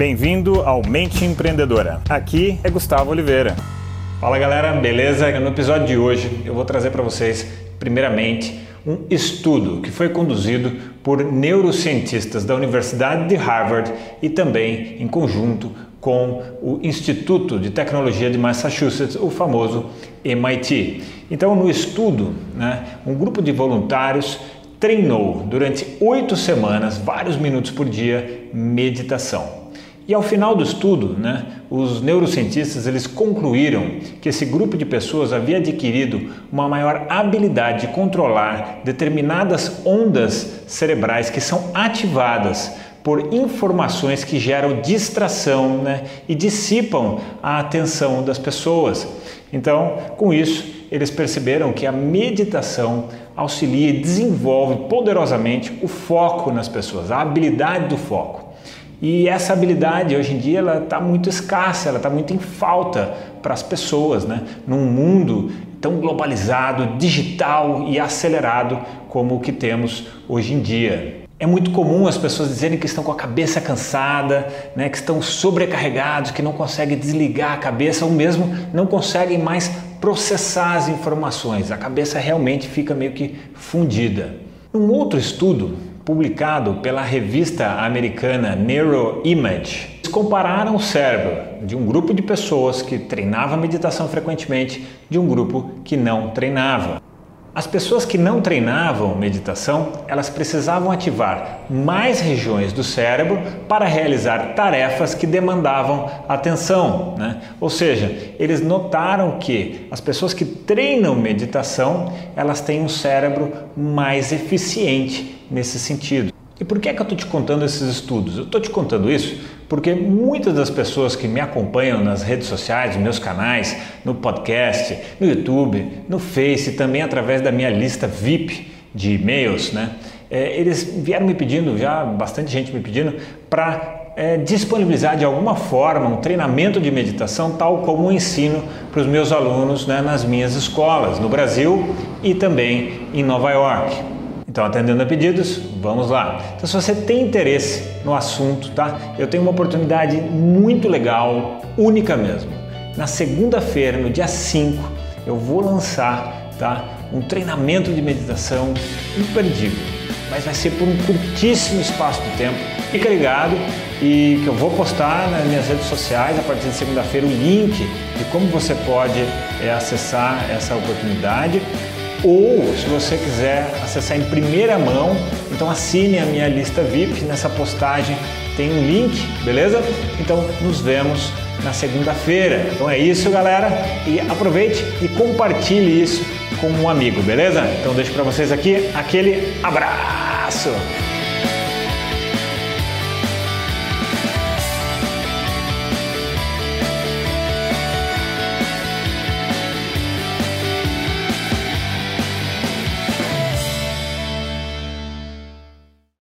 Bem-vindo ao Mente Empreendedora. Aqui é Gustavo Oliveira. Fala galera, beleza? No episódio de hoje eu vou trazer para vocês, primeiramente, um estudo que foi conduzido por neurocientistas da Universidade de Harvard e também em conjunto com o Instituto de Tecnologia de Massachusetts, o famoso MIT. Então, no estudo, né, um grupo de voluntários treinou durante oito semanas, vários minutos por dia, meditação. E ao final do estudo, né, os neurocientistas eles concluíram que esse grupo de pessoas havia adquirido uma maior habilidade de controlar determinadas ondas cerebrais que são ativadas por informações que geram distração né, e dissipam a atenção das pessoas. Então, com isso, eles perceberam que a meditação auxilia e desenvolve poderosamente o foco nas pessoas, a habilidade do foco. E essa habilidade hoje em dia ela está muito escassa, ela está muito em falta para as pessoas, né? Num mundo tão globalizado, digital e acelerado como o que temos hoje em dia. É muito comum as pessoas dizerem que estão com a cabeça cansada, né, que estão sobrecarregados, que não conseguem desligar a cabeça ou mesmo não conseguem mais processar as informações. A cabeça realmente fica meio que fundida. Um outro estudo publicado pela revista americana Neuroimage, eles compararam o cérebro de um grupo de pessoas que treinava meditação frequentemente de um grupo que não treinava. As pessoas que não treinavam meditação, elas precisavam ativar mais regiões do cérebro para realizar tarefas que demandavam atenção, né? Ou seja, eles notaram que as pessoas que treinam meditação, elas têm um cérebro mais eficiente nesse sentido. E por que é que eu estou te contando esses estudos? Eu estou te contando isso porque muitas das pessoas que me acompanham nas redes sociais, nos meus canais, no podcast, no YouTube, no Face, também através da minha lista VIP de e-mails, né? É, eles vieram me pedindo, já bastante gente me pedindo, para é, disponibilizar de alguma forma um treinamento de meditação, tal como eu ensino para os meus alunos né, nas minhas escolas, no Brasil e também em Nova York. Então, atendendo a pedidos, vamos lá. Então, se você tem interesse no assunto, tá? Eu tenho uma oportunidade muito legal, única mesmo. Na segunda-feira, no dia 5, eu vou lançar, tá? Um treinamento de meditação imperdível, mas vai ser por um curtíssimo espaço de tempo. Fica ligado e que eu vou postar nas minhas redes sociais a partir de segunda-feira o link de como você pode é, acessar essa oportunidade ou se você quiser acessar em primeira mão, então assine a minha lista VIP. Nessa postagem tem um link, beleza? Então nos vemos na segunda-feira. Então é isso, galera. E aproveite e compartilhe isso com um amigo, beleza? Então deixo para vocês aqui aquele abraço.